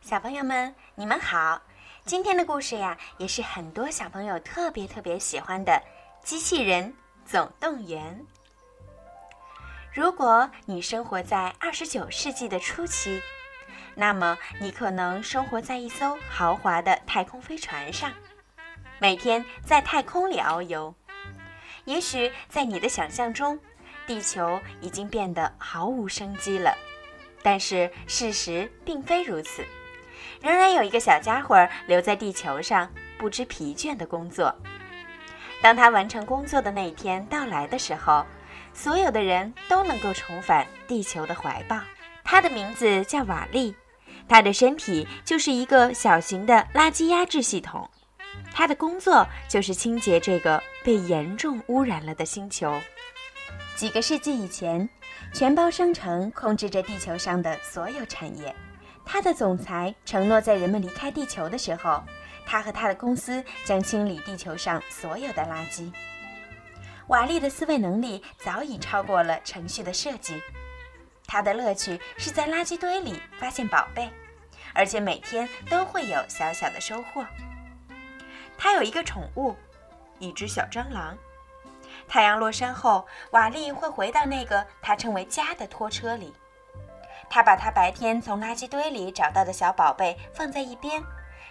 小朋友们，你们好！今天的故事呀，也是很多小朋友特别特别喜欢的《机器人总动员》。如果你生活在二十九世纪的初期，那么你可能生活在一艘豪华的太空飞船上，每天在太空里遨游。也许在你的想象中，地球已经变得毫无生机了，但是事实并非如此。仍然有一个小家伙留在地球上，不知疲倦地工作。当他完成工作的那一天到来的时候，所有的人都能够重返地球的怀抱。他的名字叫瓦利，他的身体就是一个小型的垃圾压制系统。他的工作就是清洁这个被严重污染了的星球。几个世纪以前，全包商城控制着地球上的所有产业。他的总裁承诺，在人们离开地球的时候，他和他的公司将清理地球上所有的垃圾。瓦利的思维能力早已超过了程序的设计，他的乐趣是在垃圾堆里发现宝贝，而且每天都会有小小的收获。他有一个宠物，一只小蟑螂。太阳落山后，瓦利会回到那个他称为家的拖车里。他把他白天从垃圾堆里找到的小宝贝放在一边，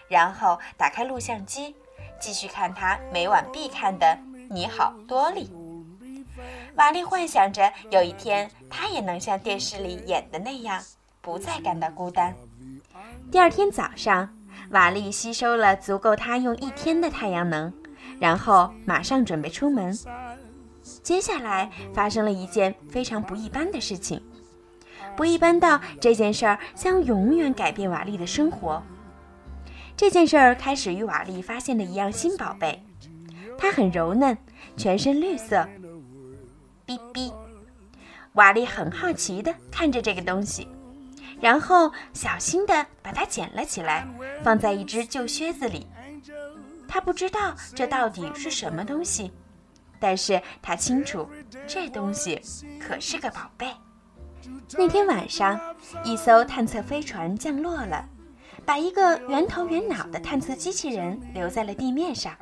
然后打开录像机，继续看他每晚必看的《你好，多利》。瓦丽幻想着有一天他也能像电视里演的那样，不再感到孤单。第二天早上，瓦利吸收了足够他用一天的太阳能，然后马上准备出门。接下来发生了一件非常不一般的事情。不一般到这件事儿将永远改变瓦利的生活。这件事儿开始于瓦利发现的一样新宝贝，它很柔嫩，全身绿色。哔哔，瓦利很好奇地看着这个东西，然后小心地把它捡了起来，放在一只旧靴子里。他不知道这到底是什么东西，但是他清楚，这东西可是个宝贝。那天晚上，一艘探测飞船降落了，把一个圆头圆脑的探测机器人留在了地面上。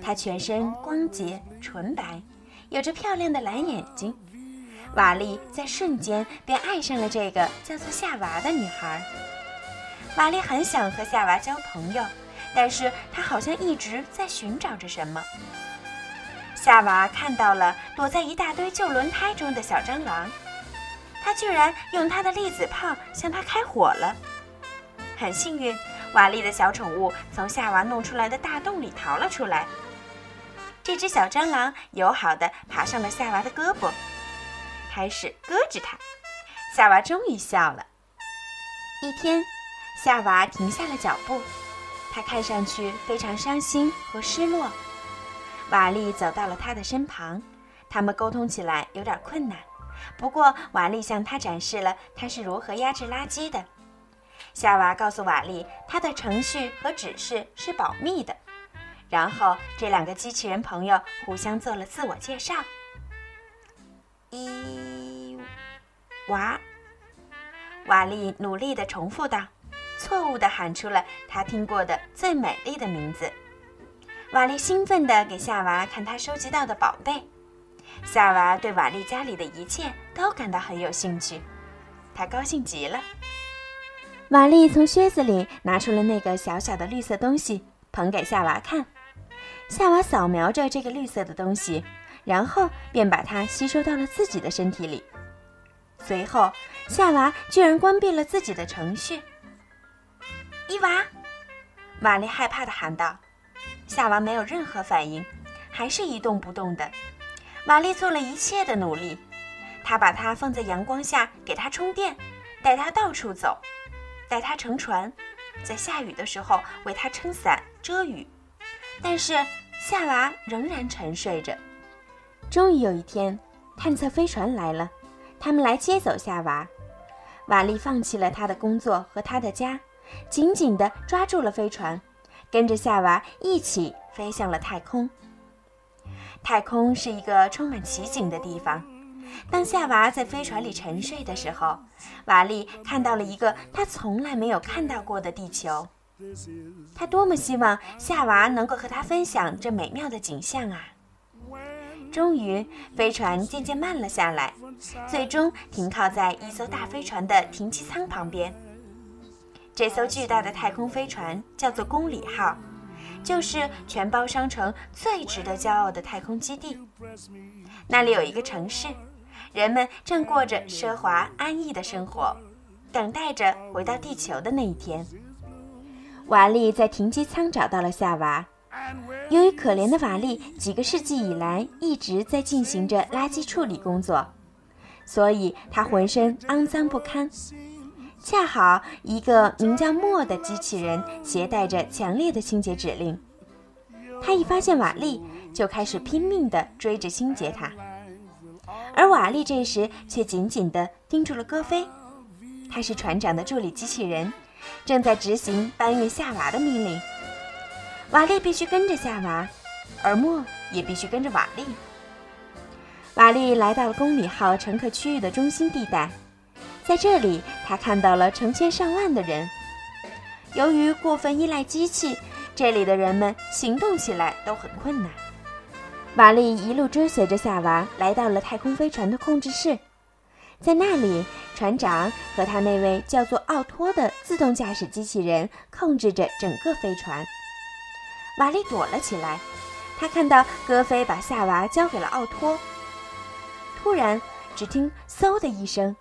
它全身光洁纯白，有着漂亮的蓝眼睛。瓦利在瞬间便爱上了这个叫做夏娃的女孩。瓦利很想和夏娃交朋友，但是他好像一直在寻找着什么。夏娃看到了躲在一大堆旧轮胎中的小蟑螂。他居然用他的粒子炮向他开火了。很幸运，瓦力的小宠物从夏娃弄出来的大洞里逃了出来。这只小蟑螂友好地爬上了夏娃的胳膊，开始咯吱它。夏娃终于笑了。一天，夏娃停下了脚步，她看上去非常伤心和失落。瓦力走到了他的身旁，他们沟通起来有点困难。不过，瓦力向他展示了他是如何压制垃圾的。夏娃告诉瓦力，他的程序和指示是保密的。然后，这两个机器人朋友互相做了自我介绍。伊娃，瓦力努力地重复道，错误地喊出了他听过的最美丽的名字。瓦力兴奋地给夏娃看他收集到的宝贝。夏娃对瓦利家里的一切都感到很有兴趣，她高兴极了。瓦利从靴子里拿出了那个小小的绿色东西，捧给夏娃看。夏娃扫描着这个绿色的东西，然后便把它吸收到了自己的身体里。随后，夏娃居然关闭了自己的程序。伊娃，瓦利害怕地喊道。夏娃没有任何反应，还是一动不动的。玛丽做了一切的努力，她把它放在阳光下，给它充电，带它到处走，带它乘船，在下雨的时候为它撑伞遮雨。但是夏娃仍然沉睡着。终于有一天，探测飞船来了，他们来接走夏娃。瓦力放弃了他的工作和他的家，紧紧地抓住了飞船，跟着夏娃一起飞向了太空。太空是一个充满奇景的地方，当夏娃在飞船里沉睡的时候，瓦力看到了一个他从来没有看到过的地球。他多么希望夏娃能够和他分享这美妙的景象啊！终于，飞船渐渐慢了下来，最终停靠在一艘大飞船的停机舱旁边。这艘巨大的太空飞船叫做“公里号”，就是全包商城最值得骄傲的太空基地。那里有一个城市，人们正过着奢华安逸的生活，等待着回到地球的那一天。瓦利在停机舱找到了夏娃。由于可怜的瓦利几个世纪以来一直在进行着垃圾处理工作，所以他浑身肮脏不堪。恰好一个名叫莫的机器人携带着强烈的清洁指令，他一发现瓦力就开始拼命地追着清洁他，而瓦力这时却紧紧地盯住了戈飞，他是船长的助理机器人，正在执行搬运夏娃的命令。瓦力必须跟着夏娃，而莫也必须跟着瓦力。瓦力来到了公里号乘客区域的中心地带，在这里，他看到了成千上万的人。由于过分依赖机器，这里的人们行动起来都很困难。瓦利一路追随着夏娃，来到了太空飞船的控制室，在那里，船长和他那位叫做奥托的自动驾驶机器人控制着整个飞船。瓦利躲了起来，他看到戈飞把夏娃交给了奥托。突然，只听“嗖”的一声，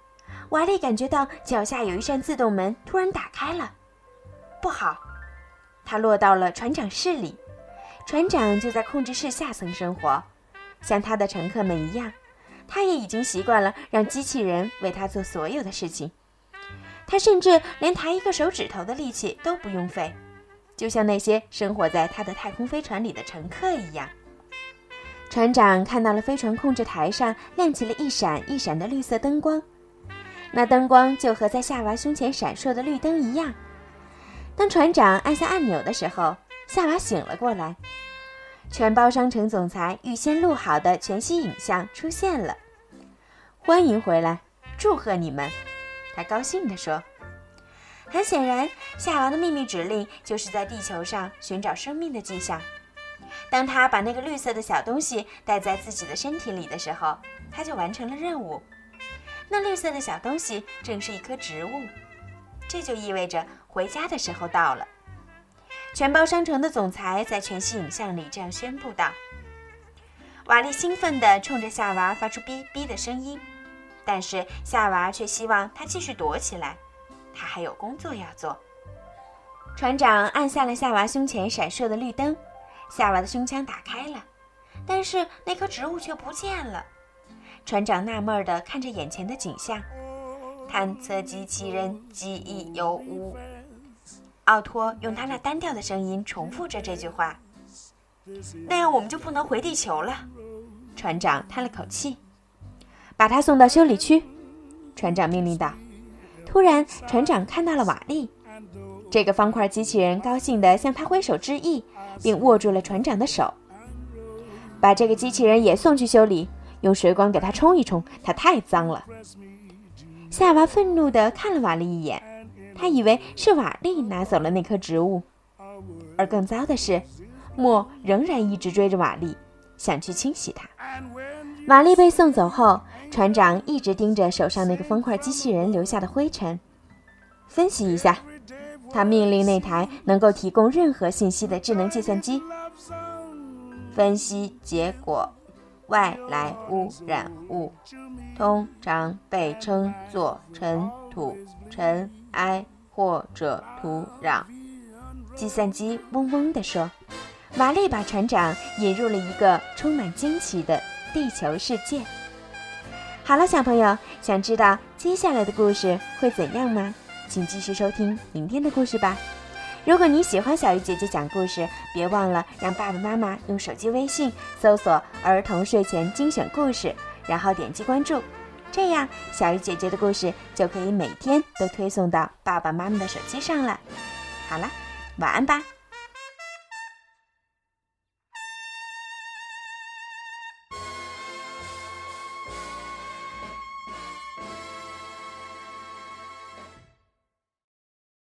瓦利感觉到脚下有一扇自动门突然打开了。不好，他落到了船长室里。船长就在控制室下层生活，像他的乘客们一样，他也已经习惯了让机器人为他做所有的事情。他甚至连抬一个手指头的力气都不用费。就像那些生活在他的太空飞船里的乘客一样，船长看到了飞船控制台上亮起了一闪一闪的绿色灯光，那灯光就和在夏娃胸前闪烁的绿灯一样。当船长按下按钮的时候，夏娃醒了过来，全包商城总裁预先录好的全息影像出现了。欢迎回来，祝贺你们，他高兴地说。很显然，夏娃的秘密指令就是在地球上寻找生命的迹象。当他把那个绿色的小东西带在自己的身体里的时候，他就完成了任务。那绿色的小东西正是一棵植物，这就意味着回家的时候到了。全包商城的总裁在全息影像里这样宣布道。瓦利兴奋地冲着夏娃发出“哔哔”的声音，但是夏娃却希望他继续躲起来。他还有工作要做。船长按下了夏娃胸前闪烁的绿灯，夏娃的胸腔打开了，但是那棵植物却不见了。船长纳闷地看着眼前的景象，探测机器人记忆有误。奥托用他那单调的声音重复着这句话：“那样我们就不能回地球了。”船长叹了口气，把他送到修理区。船长命令道。突然，船长看到了瓦力，这个方块机器人高兴地向他挥手致意，并握住了船长的手。把这个机器人也送去修理，用水管给它冲一冲，它太脏了。夏娃愤怒地看了瓦力一眼，他以为是瓦力拿走了那棵植物，而更糟的是，莫仍然一直追着瓦力，想去清洗它。瓦力被送走后。船长一直盯着手上那个方块机器人留下的灰尘，分析一下。他命令那台能够提供任何信息的智能计算机。分析结果：外来污染物通常被称作尘土、尘埃或者土壤。计算机嗡嗡地说。玛丽把船长引入了一个充满惊奇的地球世界。好了，小朋友，想知道接下来的故事会怎样吗？请继续收听明天的故事吧。如果你喜欢小鱼姐姐讲故事，别忘了让爸爸妈妈用手机微信搜索“儿童睡前精选故事”，然后点击关注，这样小鱼姐姐的故事就可以每天都推送到爸爸妈妈的手机上了。好了，晚安吧。